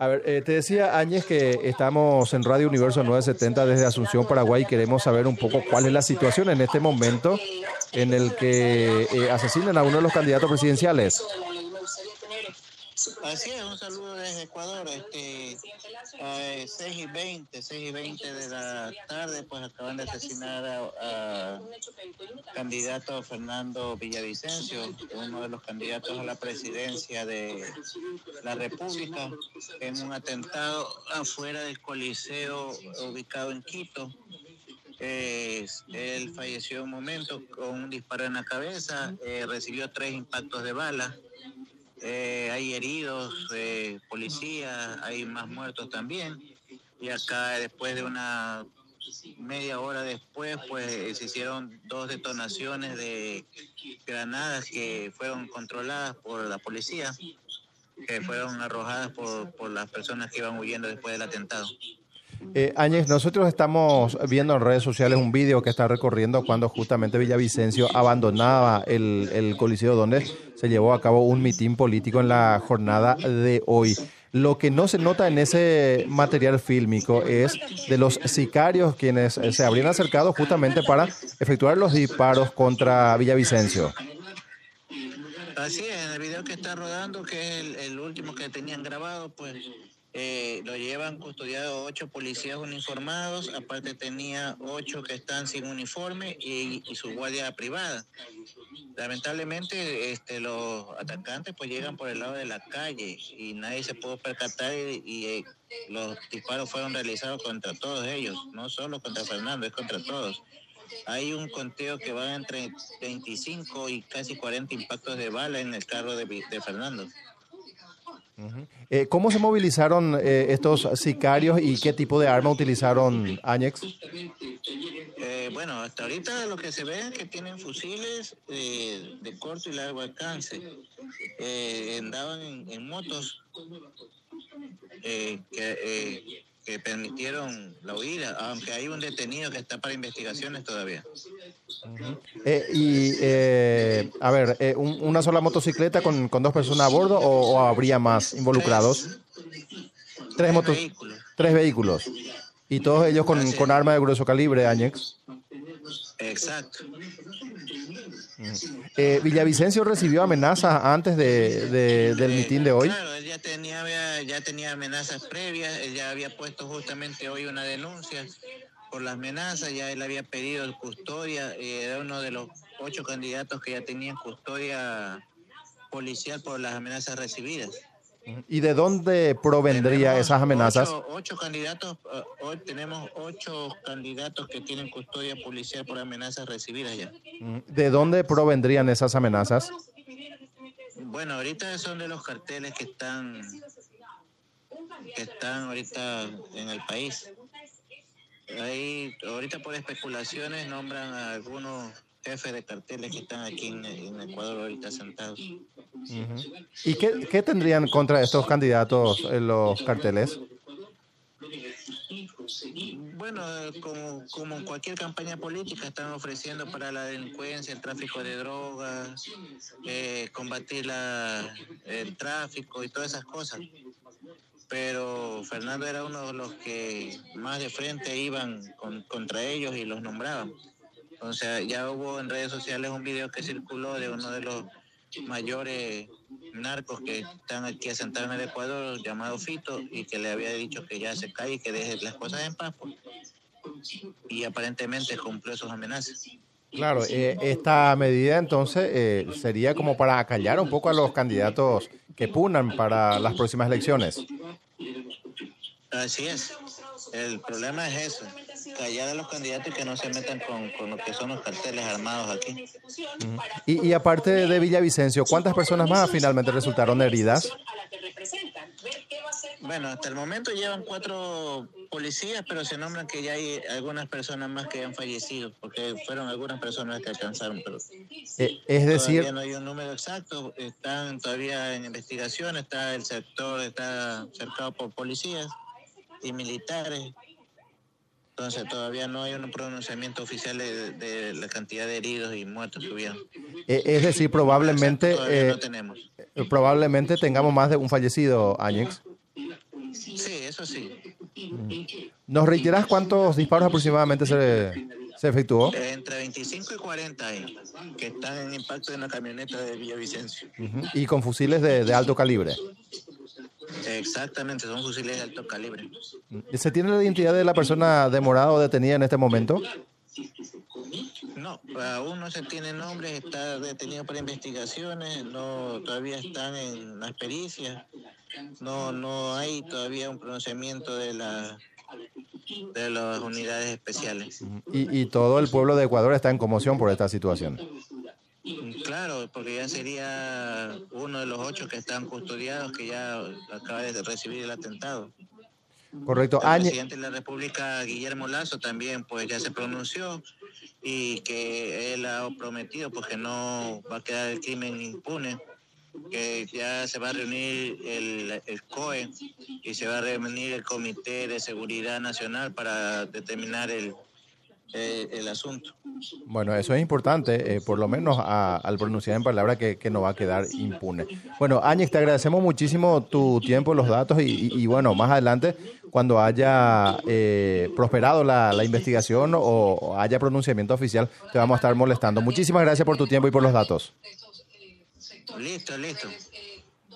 A ver, eh, te decía Áñez que estamos en Radio Universo 970 desde Asunción, Paraguay, y queremos saber un poco cuál es la situación en este momento en el que eh, asesinan a uno de los candidatos presidenciales. Así es, un saludo desde Ecuador. Este, eh, 6 y 20, 6 y 20 de la tarde, pues acaban de asesinar a, candidato Fernando Villavicencio, uno de los candidatos a la presidencia de la República, en un atentado afuera del Coliseo ubicado en Quito. él falleció un momento con un disparo en la cabeza, eh, recibió tres impactos de bala. Eh, hay heridos, eh, policías, hay más muertos también. Y acá después de una media hora después, pues se hicieron dos detonaciones de granadas que fueron controladas por la policía, que fueron arrojadas por, por las personas que iban huyendo después del atentado. Eh, Áñez, nosotros estamos viendo en redes sociales un vídeo que está recorriendo cuando justamente Villavicencio abandonaba el, el Coliseo donde se llevó a cabo un mitin político en la jornada de hoy. Lo que no se nota en ese material fílmico es de los sicarios quienes se habrían acercado justamente para efectuar los disparos contra Villavicencio. Así es, en el video que está rodando, que es el último que tenían grabado, pues eh, lo llevan custodiado ocho policías uniformados, aparte tenía ocho que están sin uniforme y, su guardia privada. Lamentablemente este, los atacantes pues llegan por el lado de la calle y nadie se pudo percatar y, eh, los disparos fueron realizados contra todos ellos, no solo contra Fernando, es contra todos. Hay un conteo que va entre 25 y casi 40 impactos de bala en el carro de, de Fernando. Eh, ¿Cómo se movilizaron eh, estos sicarios y qué tipo de arma utilizaron Añex? Eh, bueno, hasta ahorita lo que se ve es que tienen fusiles de corto y largo alcance. andaban en, motos que que permitieron la huida, aunque hay un detenido que está para investigaciones todavía. Eh, y, eh, a ver, eh, ¿una sola motocicleta con, con, dos personas a bordo o, habría más involucrados? Tres, motos, vehículos. Tres vehículos. Y todos ellos con, con arma de grueso calibre, Añex. Exacto. Eh, Villavicencio recibió amenazas antes de, del mitin de hoy. Claro, él ya tenía, ya tenía amenazas previas, él ya había puesto justamente hoy una denuncia por las amenazas, ya él había pedido custodia, eh, era uno de los ocho candidatos que ya tenían custodia policial por las amenazas recibidas. ¿Y de dónde provendría esas amenazas? Ocho, candidatos, eh, hoy tenemos ocho candidatos que tienen custodia policial por amenazas recibidas ya. ¿De dónde provendrían esas amenazas? Bueno, ahorita son de los carteles que están que están ahorita en el país. Ahí, ahorita por especulaciones nombran a algunos jefes de carteles que están aquí en, Ecuador ahorita sentados. ¿Y qué, tendrían contra estos candidatos en los carteles? Bueno, como, como cualquier campaña política, están ofreciendo para la delincuencia, el tráfico de drogas, eh, combatir la, el tráfico y todas esas cosas. Pero Fernando era uno de los que más de frente iban contra ellos y los nombraban. O sea, ya hubo en redes sociales un video que circuló de uno de los mayores narcos que están aquí asentados en el Ecuador, llamado Fito, y que le había dicho que ya se cae y que deje las cosas en paz. Pues. Y aparentemente cumplió sus amenazas. Claro, eh, esta medida entonces eh, sería como para acallar un poco a los candidatos que punan para las próximas elecciones. Así es. El problema es eso callar a los candidatos y que no se metan con, con lo que son los carteles armados aquí. y, y, aparte de Villavicencio, ¿cuántas personas más finalmente resultaron heridas? Bueno, hasta el momento llevan cuatro policías, pero se nombran que ya hay algunas personas más que han fallecido, porque fueron algunas personas que alcanzaron. Pero eh, es decir, todavía no hay un número exacto, están todavía en investigación, está el sector, está cercado por policías y militares. Entonces todavía no hay un pronunciamiento oficial de, la cantidad de heridos y muertos que hubieron. Eh, es decir, probablemente, eh, tenemos. probablemente tengamos más de un fallecido, Áñez. Sí, eso sí. ¿Nos reiteras cuántos disparos aproximadamente se, se efectuó? Entre 25 y 40 ahí, que están en impacto en la camioneta de Villavicencio. Ujú. Y con fusiles de, de alto calibre. Exactamente, son fusiles de alto calibre. ¿Se tiene la identidad de la persona demorada o detenida en este momento? No, aún no se tiene nombre, está detenido para investigaciones, no todavía están en las pericias, no no hay todavía un pronunciamiento de la de las unidades especiales. Y, y todo el pueblo de Ecuador está en conmoción por esta situación. Claro, porque ya sería uno de los ocho que están custodiados que ya acaba de recibir el atentado. Correcto. El presidente de la República, Guillermo Lazo, también pues ya se pronunció y que él ha prometido pues que no va a quedar el crimen impune, que ya se va a reunir el, el COE y se va a reunir el Comité de Seguridad Nacional para determinar el, el, el asunto. Bueno, eso es importante, eh, por lo menos a- al pronunciar en palabra que, que no va a quedar impune. Bueno, Áñez, te agradecemos muchísimo tu tiempo, los datos y, y- y bueno, más adelante, cuando haya eh, prosperado la, la investigación o, o haya pronunciamiento oficial, te vamos a estar molestando. Muchísimas gracias por tu tiempo y por los datos. Listo, listo.